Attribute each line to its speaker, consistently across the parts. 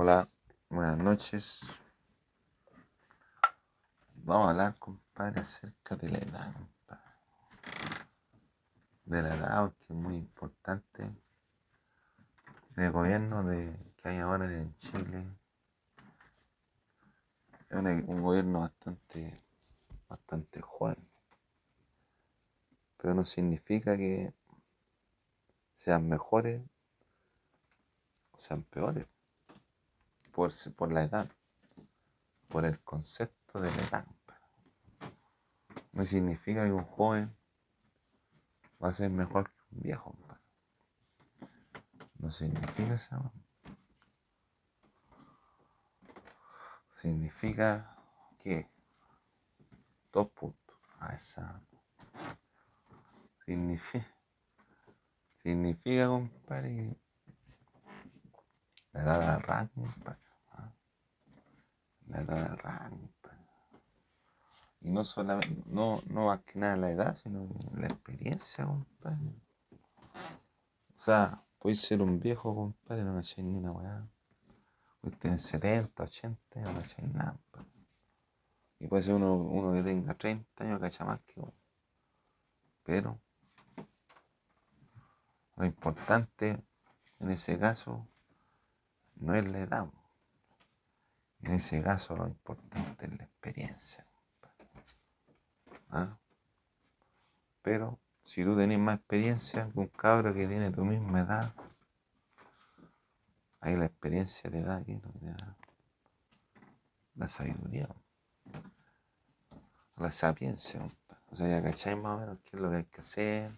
Speaker 1: Hola, buenas noches. Vamos a hablar, compadre, acerca de la edad, compadre. De la edad, que es muy importante el gobierno de, que hay ahora en Chile. Es un, un gobierno bastante, bastante joven. Pero no significa que sean mejores o sean peores por, por la edad, por el concepto de la edad. No significa que un joven va a ser mejor que un viejo. No significa eso. Significa que dos puntos. A esa. Significa, significa, compadre, la edad compadre. La edad del rango. Y no solamente, no, no más que nada la edad, sino la experiencia, compadre. O sea, puedes ser un viejo, compadre, no me echáis ni una weá. Puedes tener 70, 80 y no me echáis nada, compadre. Y puede ser uno, uno que tenga 30 años, cacha más que uno. Pero lo importante en ese caso no es la edad. En ese caso lo importante es la experiencia. ¿Ah? Pero si tú tenés más experiencia que un cabro que tiene tu misma edad, ahí la experiencia te da aquí, te da la sabiduría, la sapiencia. O sea, ya cacháis más o menos qué es lo que hay que hacer,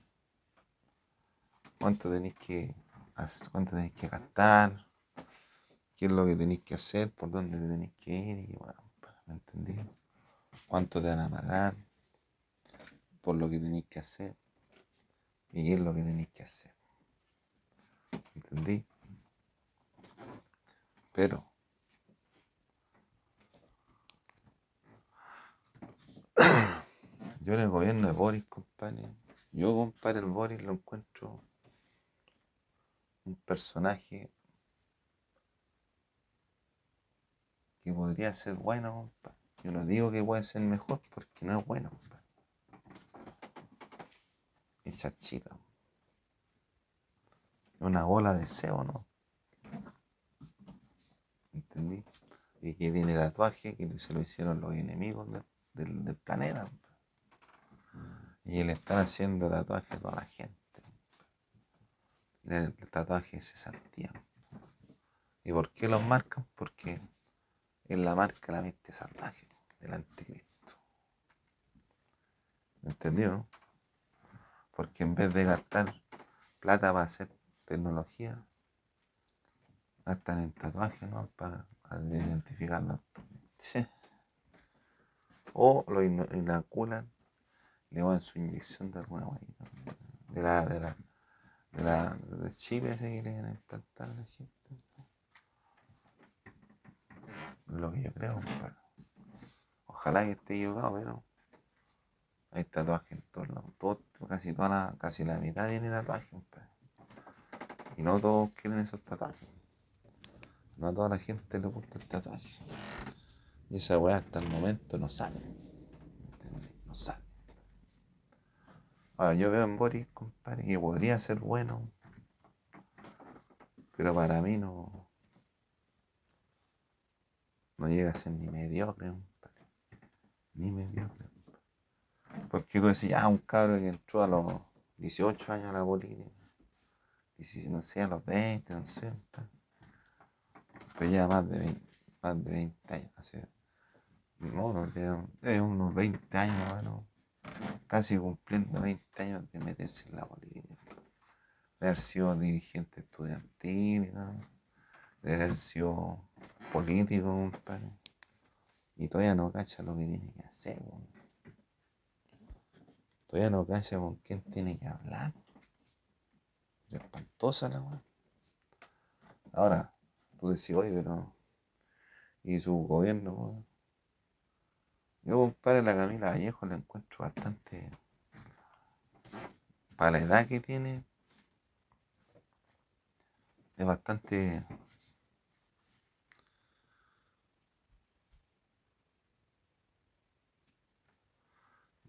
Speaker 1: cuánto tenéis que, cuánto tenéis que gastar, qué es lo que tenéis que hacer, por dónde tenéis que ir, y bueno, ¿me entendí? ¿Cuánto te van a pagar? por lo que tenéis que hacer y qué es lo que tenéis que hacer. ¿Entendí? Pero yo en el gobierno de Boris, compadre, yo, compadre, el Boris lo encuentro un personaje que podría ser bueno. Yo no digo que puede ser mejor porque no es bueno, compadre chica. Una bola de cebo, ¿no? ¿Entendí? Y que tiene tatuaje que se lo hicieron los enemigos del, planeta. Y le están haciendo tatuaje a toda la gente. Y el, tatuaje se sentía. ¿Y por qué los marcan? Porque es la marca la mente salvaje del anticristo. ¿Entendió? Porque en vez de gastar plata para hacer tecnología, gastan en tatuajes, ¿no? Para, identificarlo. O lo inoculan, le van su inyección de alguna manera. De la, de la, de la, de chip ese que le van a implantar a la gente. Lo que yo creo, Ojalá que esté equivocado, pero hay tatuajes en todos lados. casi, toda la, casi la mitad tiene tatuajes. Y no todos quieren esos tatuajes. No a toda la gente le gusta el tatuaje. Y esa weá hasta el momento no sale. No sale. Ahora yo veo en Boris, compadre, que podría ser bueno. Pero para mí no. No llega a ser ni mediocre. Ni mediocre. Porque tú decís, ah, un cabro que entró a los 18 años a la política, no sé, a los 20, no sé, pues ya más de 20, más de 20 años, así, no, no, es unos 20 años, bueno, casi cumpliendo 20 años de meterse en la política, de haber sido dirigente estudiantil, de haber sido político, compadre, y todavía no cacha lo que tiene que hacer, Todavía no cacha con quién tiene que hablar. Es espantosa la weá. Ahora, tú decís, oye, pero. Y su gobierno, weón. Yo, compadre, la Camila Vallejo la encuentro bastante. Para la edad que tiene, es bastante.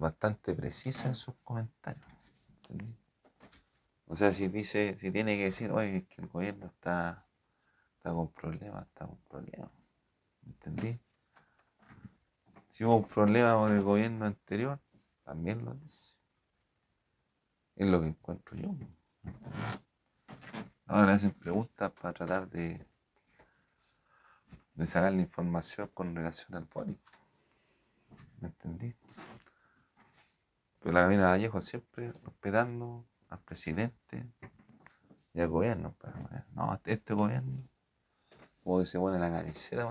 Speaker 1: Bastante precisa en sus comentarios. ¿entendí? O sea, si dice, si tiene que decir, oye, es que el gobierno está, está con problemas, está con problemas. ¿Entendí? Si hubo un problema con el gobierno anterior, también lo dice. Es lo que encuentro yo. Ahora hacen preguntas para tratar de, de sacar la información con relación al body. ¿Me entendí? Pero la Camila Vallejo siempre respetando al presidente y al gobierno. No, este, este gobierno, como que se pone la camiseta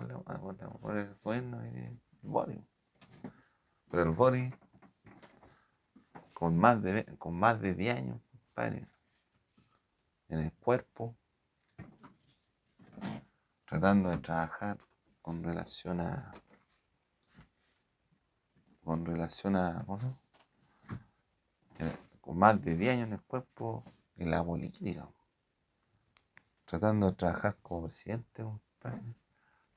Speaker 1: por, el gobierno y el body. Pero el body, con más de, con más de 10 años, compadre, en el cuerpo, tratando de trabajar con relación a con relación a con más de 10 años en el cuerpo en la política tratando de trabajar como presidente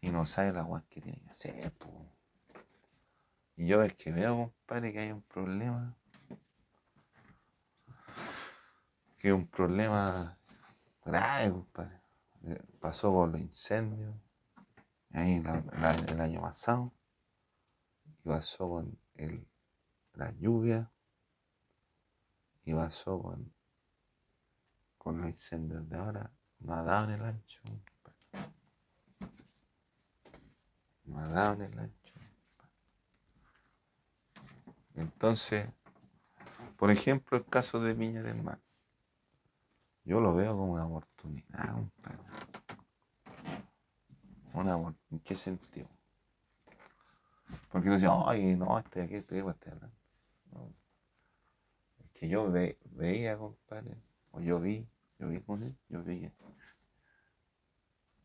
Speaker 1: y no sabe la guay que tiene que hacer y yo es que veo compadre que hay un problema que es un problema grave compadre. Eh, pasó con los incendios ahí el año pasado y pasó con el, la lluvia y pasó con, con los incendios de ahora. No ha dado en el ancho. No ha dado en el ancho. Entonces, por ejemplo, el caso de Viña del Mar. Yo lo veo como una oportunidad, Una, ¿En qué sentido? Porque tú dices, ay, no, estoy aquí, estoy, estoy hablando. Es que yo veía, compadre, o yo vi, yo vi con él, yo vi.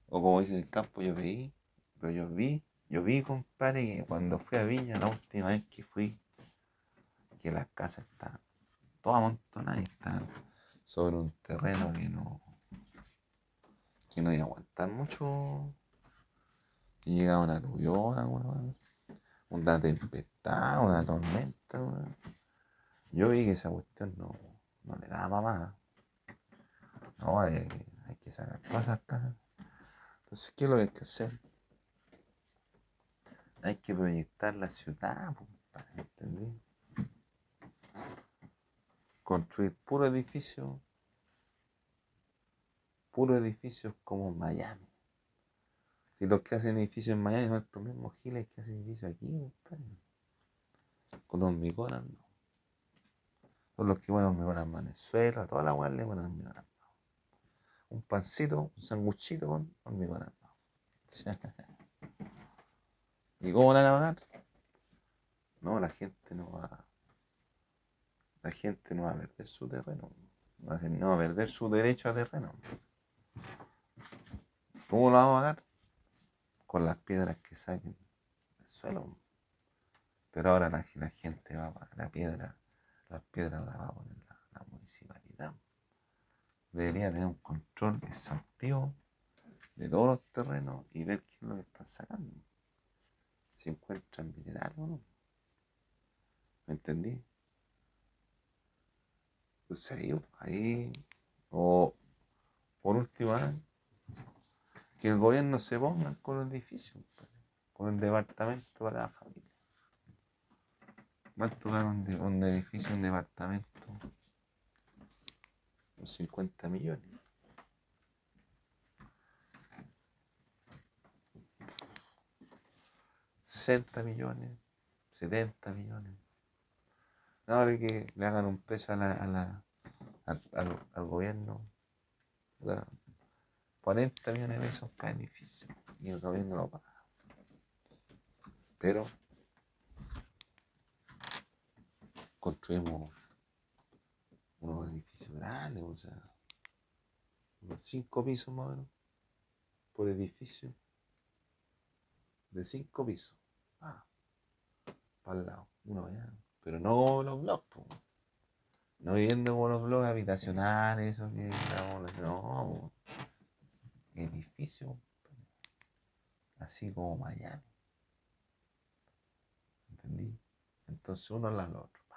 Speaker 1: O como dice el campo, yo vi, pero yo vi, yo vi, compadre, que cuando fui a Villa, la última vez que fui, que las casas estaban todas amontonadas estaban sobre un terreno que no, que no iba a aguantar mucho. Y llegaba una aluvión, alguna una tempestad, una tormenta. Yo vi que esa cuestión no, no le daba más. No, hay, hay que sacar todas esas Entonces, ¿qué es lo que hay que hacer? Hay que proyectar la ciudad, ¿entendés? Construir puro edificio, puro edificios como Miami. Si los que hacen edificios en Miami son estos mismos giles que hacen edificios aquí, compadre. Con hormigón no. Son los que van hormigón en Venezuela, toda la guardia le ponen hormigón Un pancito, un sanguchito con hormigón armado. ¿Y cómo van a pagar? No, la gente no va. La gente no va a perder su terreno. No va a perder su derecho a terreno. ¿Cómo lo vamos a pagar? con las piedras que saquen del suelo. Pero ahora la, gente va a la piedra, las piedras las va a poner la, municipalidad. Debería tener un control exhaustivo de todos los terrenos y ver qué es lo sacando. Si encuentran mineral o no. ¿Me entendí? Entonces ahí, ahí o por último, que el gobierno se ponga con los edificios, con el departamento para cada familia. ¿Cuánto gana un, un edificio, un departamento? Unos 50 millones. ¿60 millones? ¿70 millones? Ahora que le hagan un peso a la, al, gobierno, 40 millones de pesos cada edificio y el gobierno lo paga. Pero construimos unos edificios grandes, o sea, unos 5 pisos más o menos por edificio. De 5 pisos. Ah, para el lado, uno allá. Pero no los blogs, no viviendo como los blogs habitacionales, eso que no, edificio, así como Miami. ¿Entendí? Entonces uno al otro.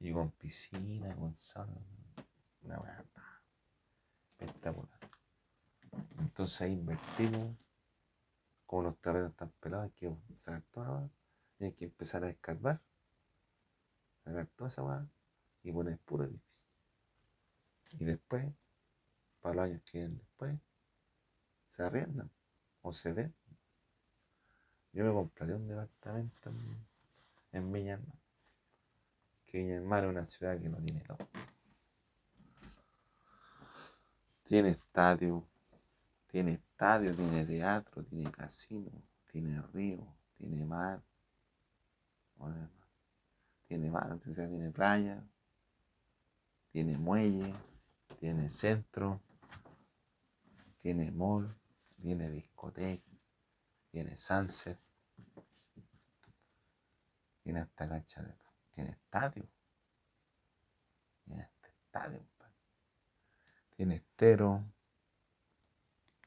Speaker 1: Y con piscina, con sol. Una weá. Espectacular. Entonces ahí invertimos. Como los terrenos están pelados, hay que sacar toda y hay que empezar a escarbar. Sacar toda esa weá y poner puro edificio. Y después, para los años que vienen después, se arriendan o se ven. Yo me compraría un departamento en, en Que Villa es una ciudad que no tiene todo. Tiene estadio, tiene estadio, tiene teatro, tiene casino, tiene río, tiene mar, tiene mar, tiene playa, tiene muelle, tiene centro, tiene mall, tiene discoteca, tiene sunset, tiene hasta cancha de tiene estadio, tiene hasta estadio, tiene estero,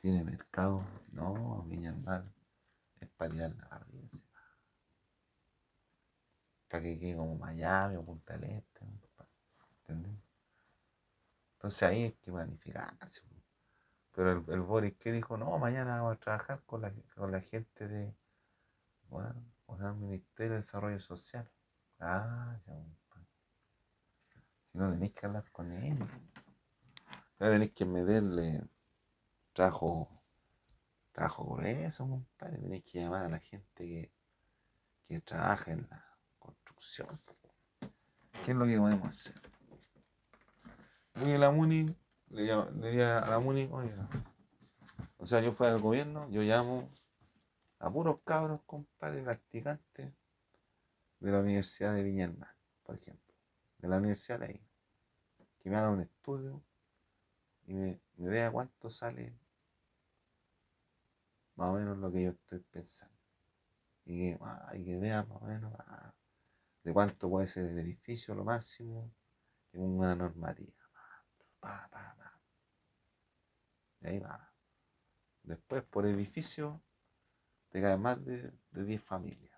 Speaker 1: tiene mercado, no, Viña Mar es para ir a la barriga, para que quede como Miami o Punta del Este, ¿entendés? Entonces ahí hay que planificarse. Pero el, el, Boris que dijo, no, mañana vamos a trabajar con la, con la gente de, bueno, con el Ministerio de Desarrollo Social. Ah, ya, si no tenéis que hablar con ellos. No tenéis que meterle trabajo, trabajo con eso, compadre. Tenéis que llamar a la gente que, que trabaja en la construcción. ¿Qué es lo que podemos hacer? Oye, la MUNI, le, diría a la MUNI, oiga, o sea, yo fuera del gobierno, yo llamo a puros cabros, compadre, practicantes de la Universidad de Viña por ejemplo, de la Universidad de ahí, que me haga un estudio y me, vea cuánto sale más o menos lo que yo estoy pensando. Y que, ah, vea más o menos ah, de cuánto puede ser el edificio, lo máximo, en una normativa. Pa, pa, pa. Y ahí va. Después, por edificio, te cae más de 10 familias.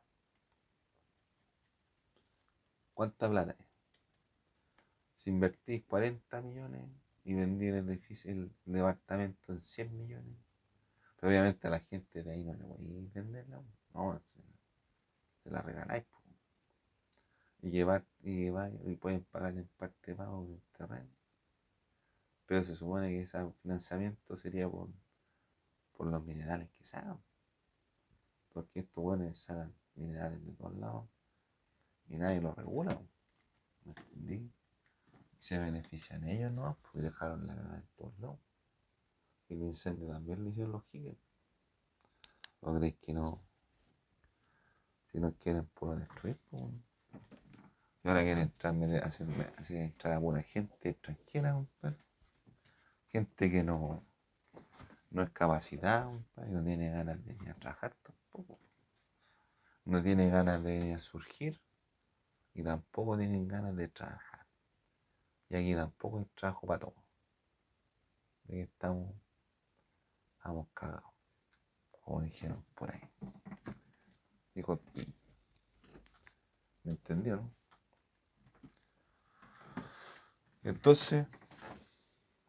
Speaker 1: ¿Cuánta plata es? Si invertís 40 millones y vendí el edificio, el departamento en 100 millones, pero obviamente a la gente de ahí no le voy a venderla, no, se la regaláis. Y llevar, y pueden pagar en parte pago del terreno. Pero se supone que ese financiamiento sería por, por los minerales que sacan. Porque estos buenos sacan minerales de todos lados y nadie los regula. ¿Me entendí? se benefician ellos, ¿no? Porque dejaron la cagada en todos lados. Y el incendio también lo hicieron los gigantes. ¿O crees que no? Si no quieren, puedo destruir, pues. Y ahora quieren entrar, hacer, hacer entrar a buena gente extranjera, compadre gente que no, no es capacitada, no tiene ganas de ir a trabajar tampoco. No tiene ganas de ir a surgir y tampoco tienen ganas de trabajar. Y aquí tampoco hay trabajo para todos. De estamos, estamos cagados, como dijeron por ahí. Dijo, ¿me entendieron? Entonces,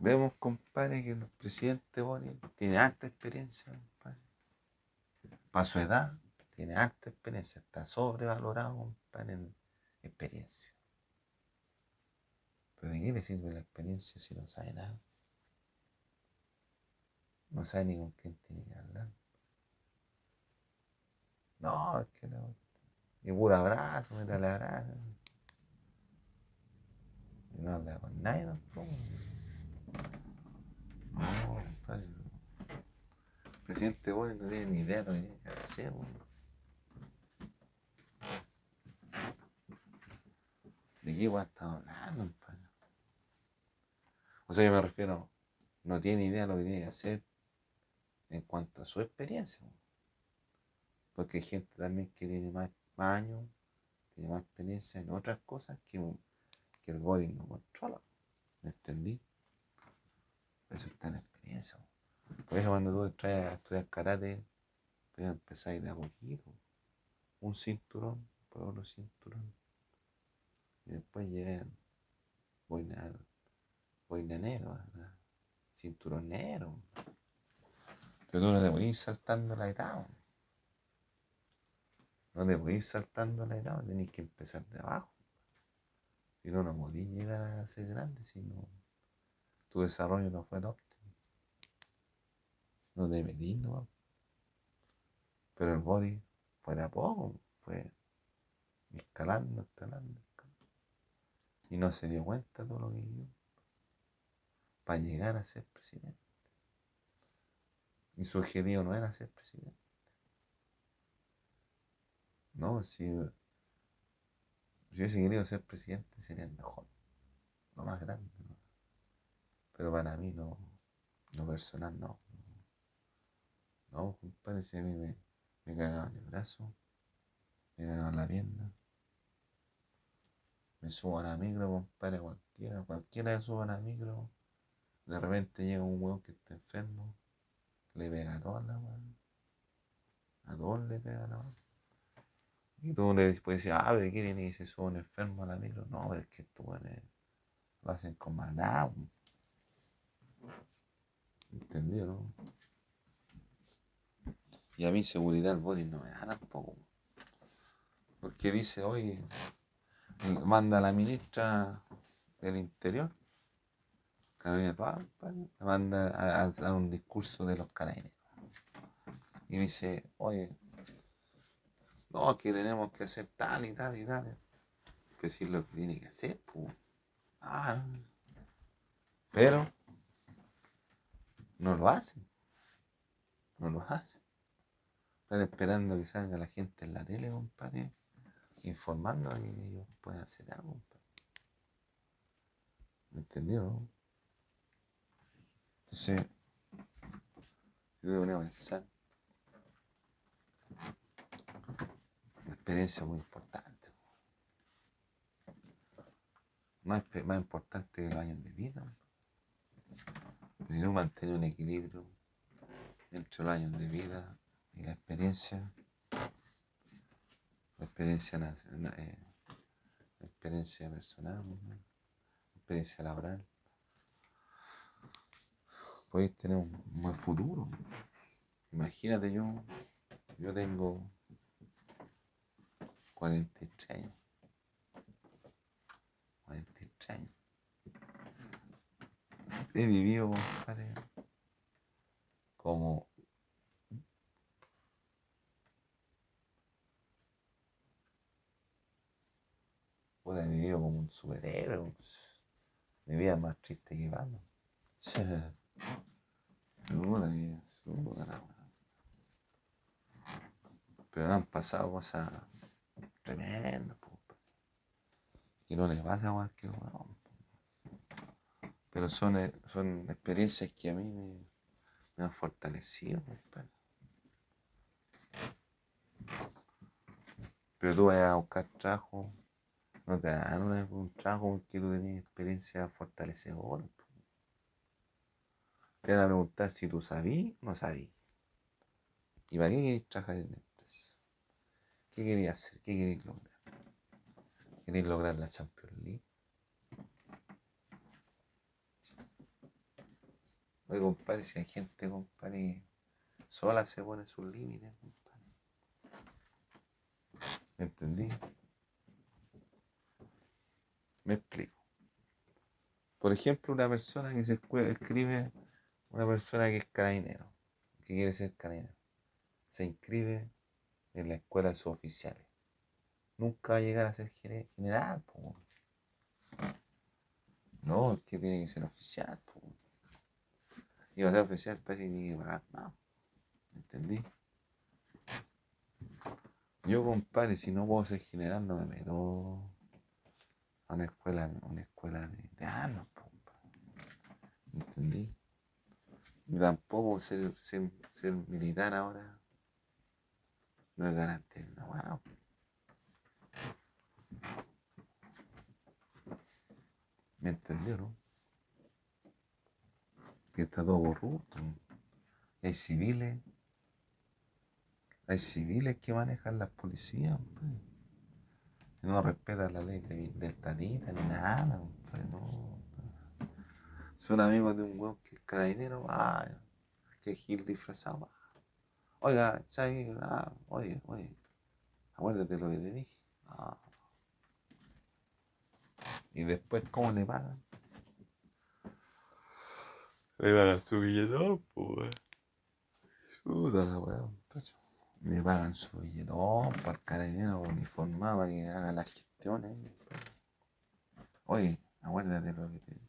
Speaker 1: Vemos, compadre, que el presidente Boris tiene alta experiencia, compadre. Para su edad, tiene alta experiencia. Está sobrevalorado, compadre, experiencia. Pero ¿de qué le sirve la experiencia si no sabe nada? No sabe ni con quién tiene que hablar. No, es que no. Y puro abrazo, métale abrazo. Y no habla con nadie tampoco. No, El presidente Boris no tiene ni idea de lo que tiene que hacer, ¿De qué weón estamos hablando, compadre? O sea, yo me refiero, no tiene idea de lo que tiene que hacer en cuanto a su experiencia. Porque hay gente también que tiene más, años, tiene más experiencia en otras cosas que, que el Boris no controla. ¿Me entendí? Eso está en experiencia. Por eso cuando tú entras a estudiar karate, primero empezáis de a poquito. Un cinturón, después otro cinturón. Y después llegan boina, boina negro, cinturón negro. Pero tú no te ir saltando la etapa. No te ir saltando la etapa, tenés que empezar de abajo. Si no, no podés llegar a ser grande si no, tu desarrollo no fue el óptimo. No te metís, no. Pero el body fue de a poco, fue escalando, escalando. Y no se dio cuenta de todo lo que vivió para llegar a ser presidente. Y su objetivo no era ser presidente. No, si hubiese querido ser presidente sería el mejor, lo más grande. Pero para mí no, lo personal no. No, compadre, si a me, me cagaban el brazo, me cagaban la pierna, me subo a la micro, compadre, cualquiera, cualquiera que suba a la micro, de repente llega un hueón que está enfermo, le pega a todas la weón. A todos le pega la weón. Y tú le puedes decir, ah, pero quieren y se suben enfermo a la micro. No, es que tú lo hacen con maldad. ¿Entendido, no? Y a mí seguridad el body no me da tampoco. Porque dice hoy, manda a la ministra del Interior, Carolina Pampa, manda a, a, un discurso de los carabineros. Y dice, oye, no, que tenemos que hacer tal y tal y tal. Que si lo que tiene que hacer, pues. Ah, pero no lo hacen. No lo hacen. Están esperando que salga la gente en la tele, compadre, informando que ellos pueden hacer algo. ¿Entendió? Entonces, yo debería pensar experiencia muy importante. Más, más importante que los años de vida. Debemos mantener un equilibrio entre los años de vida y la experiencia. Experiencia, eh, la experiencia personal, experiencia laboral. Podéis tener un buen futuro. Imagínate yo, yo tengo 43 años. 43 años. He vivido, compadre, como Pude he vivido como un superhéroe. Mi vida es más triste que vamos. Pero han pasado cosas tremendo, que no les pasa a cualquier uno. Pero son, eh, son experiencias que a mí me, han fortalecido, Pero tú vas a buscar trabajo, no te dan un trabajo porque tú tenías experiencia fortalecedora. Te van a preguntar si tú sabías o no sabías. ¿Y para qué quieres trabajar en ¿Qué quería hacer? ¿Qué queréis lograr? ¿Queréis lograr la Champions League? Oye, compadre, si hay gente, compadre, sola se pone sus límites, compadre. ¿Me entendí? Me explico. Por ejemplo, una persona que se escribe, una persona que es carabinero, que quiere ser carabinero, se inscribe en la escuela de sus oficiales. Nunca va a llegar a ser general, No, es que tiene que ser oficial, po. Y va a ser oficial, parece que tiene que pagar más. ¿Entendí? Yo, compadre, si no puedo ser general, no me meto a una escuela, una escuela de, de años, ¿Entendí? Y tampoco ser, ser, ser militar ahora no es garantía wow. ¿Me entendieron? Que está todo corrupto. Hay civiles. Hay civiles que manejan las policías. No respeta la ley del tatita ni nada, compadre, no. Son amigos de un weón que es carabinero, ah, que Gil disfrazado. Ah. Oiga, Chay, ah, oye, oye, acuérdate lo que te dije. Ah. Y después, ¿cómo le pagan? Le pagan su billetón, pues. Puta la weón, Le pagan su billetón para el carabinero uniformado para que haga las gestiones. Oye, acuérdate lo que te dije.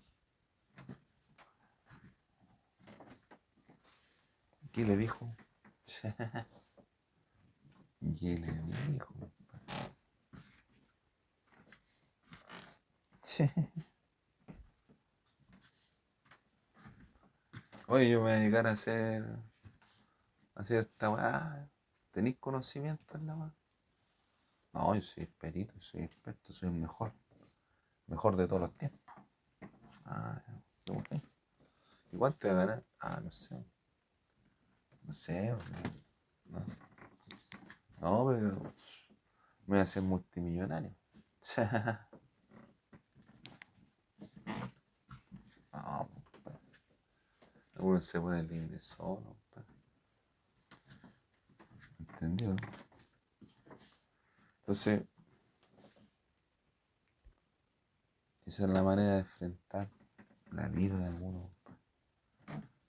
Speaker 1: ¿Qué le dijo? ¿Qué le dijo? Oye, yo me voy a dedicar a hacer, a hacer esta weá. ¿Tenéis conocimiento en la weá? No, yo soy perito, soy experto, soy el mejor. Mejor de todos los tiempos. Ah, ¿Y cuánto voy a ganar? Ah, no sé. No sé, no. No, pero me voy a hacer multimillonario. no, pues, uno se pone el solo. Pues. ¿Entendió? Entonces, esa es la manera de enfrentar la vida de uno. Pues.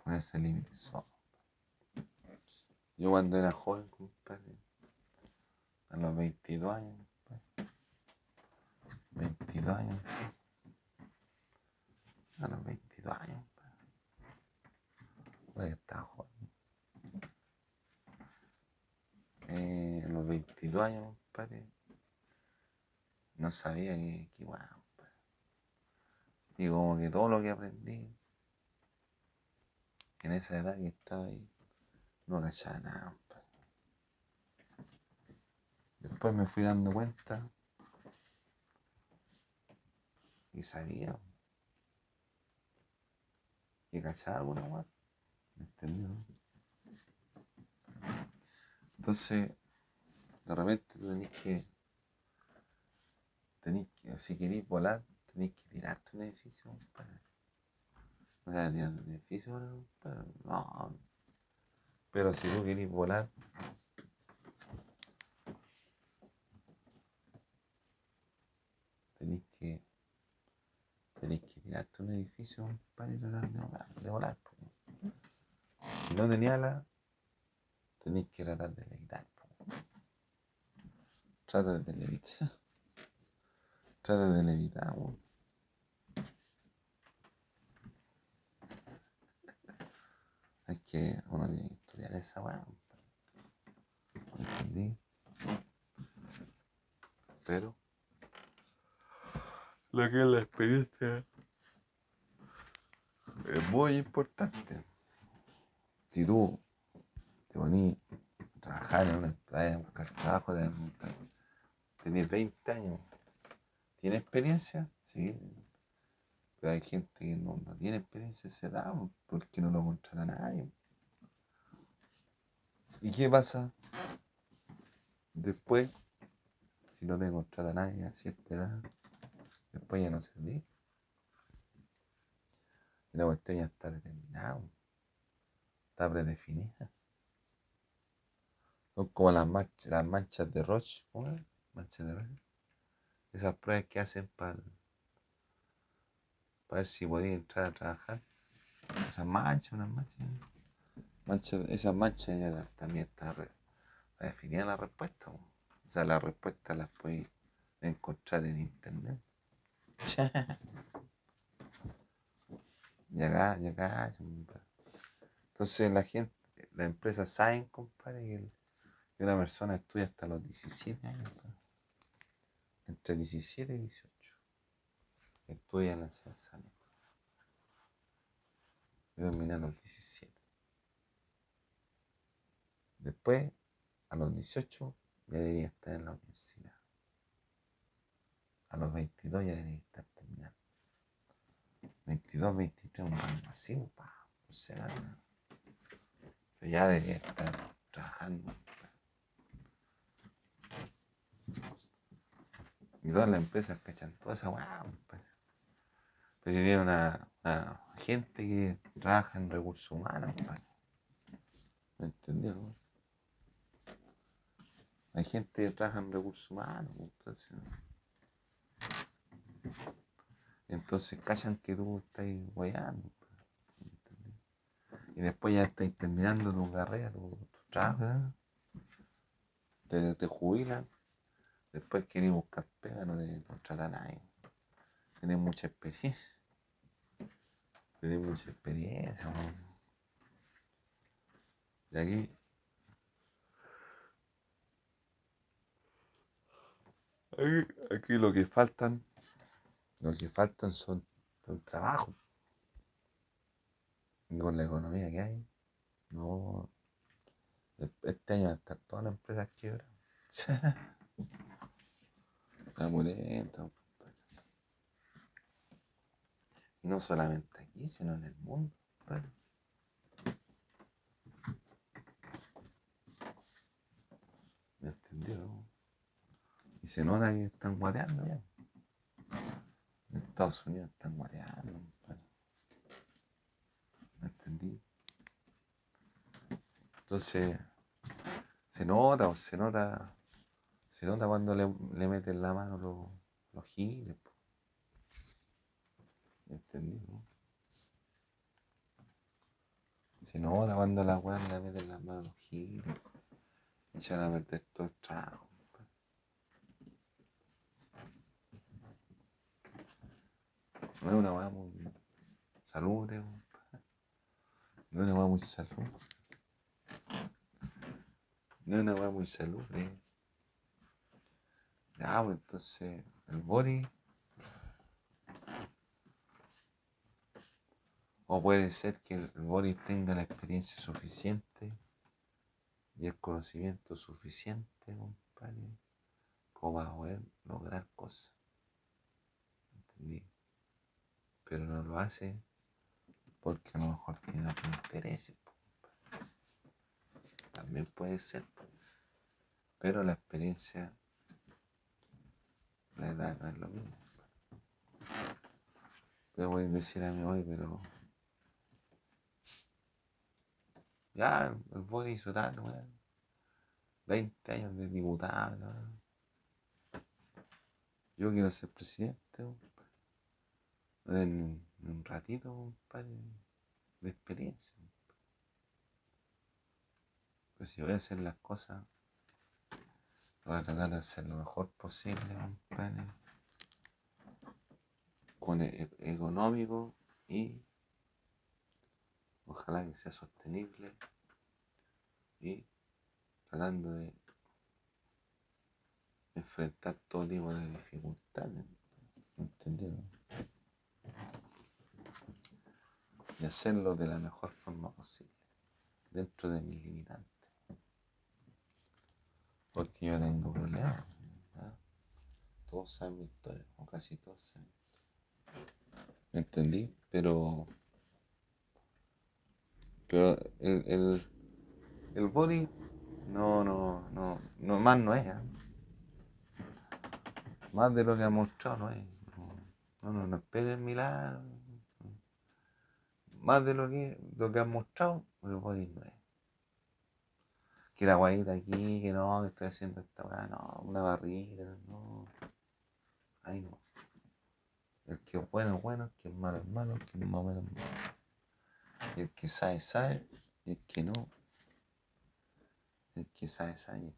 Speaker 1: Ponerse límite solo. Yo cuando era joven, compadre, a los 22 años, compadre, 22 años, a los 22 años, compadre, estaba joven. Eh, a los 22 años, compadre, no sabía que, que. Y como que todo lo que aprendí, en esa edad que estaba ahí, no cachaba nada. Después me fui dando cuenta y sabía que cachaba alguna guay. ¿Me? Entonces, de repente tú que, tenés que, si querés volar, tenés que tirarte un edificio, compadre. O sea, tirar un edificio, No, pero si tú querés volar, tenés que, tenés que tirarte un edificio para ir a de volar. Si no tenía ala, tenés que tratar de levitar. Trata de levitar. Trata de levitar, Es que uno tiene que estudiar esa weá. ¿Entendí? Pero lo que es la experiencia es muy importante. Si tú te pones a trabajar en una empresa, buscar trabajo, tenés 20 años, ¿tienes experiencia? Sí, pero hay gente que no, tiene experiencia esa edad porque no lo contrata nadie. ¿Y qué pasa? Después, si no te contrata nadie a cierta edad, después ya no serví. Y la cuestión ya está determinada. Está predefinida. Son como las manchas, las manchas de Roche. ¿Cómo? Roche. Esas pruebas que hacen para para ver si podía entrar a trabajar. Esas manchas, unas manchas. esas manchas también está definida la respuesta. O sea, la respuesta las puedes encontrar en internet. y acá. Entonces la gente, la empresa saben, compadre, que, una persona estudia hasta los 17 años. Entre 17 y 18 estudia en la Censania. Termina a los 17. Después, a los 18, ya debería estar en la universidad. A los 22 ya debería estar terminando. 22, 23, un año así, pa, o sea, ya debería estar trabajando. Y todas las empresas cachan toda esa weá. Pero tiene una, una gente que trabaja en recursos humanos, compadre. ¿Me entendió? Hay gente que trabaja en recursos humanos, entonces. Entonces cachan que tú estás guayando. Y después ya estás terminando tu carrera, tu, tu trabajo, ¿eh? te, te jubilan. Después querés buscar pega, no te contrata a nadie. Tienes mucha experiencia. Tienes mucha experiencia, weón. Y aquí. Aquí, lo que faltan, lo que faltan son, son trabajos. Y con la economía que hay, no. Este año van a estar todas las empresas quebradas. Está muy lento. Y no solamente aquí, sino en el mundo. ¿Me entendió? Y se nota que están guateando ya. En Estados Unidos están guateando. ¿Me entendí? Entonces, se nota, pues, se nota, se nota cuando le, le meten la mano los, los giles. po. ¿Me entendí? no? Se nota cuando la weas le meten la mano los giles. Van a meter todo el trago. No es una wea muy salubre. No es una wea muy salubre. No es una weá muy salubre. Ya, pues entonces, el body. O puede ser que el body tenga la experiencia suficiente y el conocimiento suficiente, compadre, como para poder lograr cosas. ¿Entendí? Pero no lo hace porque a lo mejor tiene po, compadre. También puede ser. Pero la experiencia, la edad no es lo mismo. Te voy a decir a mí hoy, pero. Ya, el body hizo tal, weón. 20 años de diputado, ¿no? Yo quiero ser presidente, compadre. En, en un ratito, compadre, de experiencia. compadre. Pues si voy a hacer las cosas, voy a tratar de hacer lo mejor posible, compadre. Con e- económico y ojalá que sea sostenible y tratando de enfrentar todo tipo de dificultades. ¿Entendido? Y hacerlo de la mejor forma posible, dentro de mis limitantes. Porque yo tengo problemas. Todos saben mi historia, o casi todos saben. ¿Me entendí? Pero. Pero el, el, el body no, no, no, no, más no es. ¿eh? Más de lo que ha mostrado no es. No, no, no esperen milagros. Más de lo que, lo que han mostrado, el body no es. Que la guayita aquí, que no, que estoy haciendo esta weá, no, una barriga, no. Ahí no. El que es bueno es bueno, el que es malo es malo, el que es más o menos es malo. Y el que sabe, sabe, y el que no, el que sabe, sabe, y el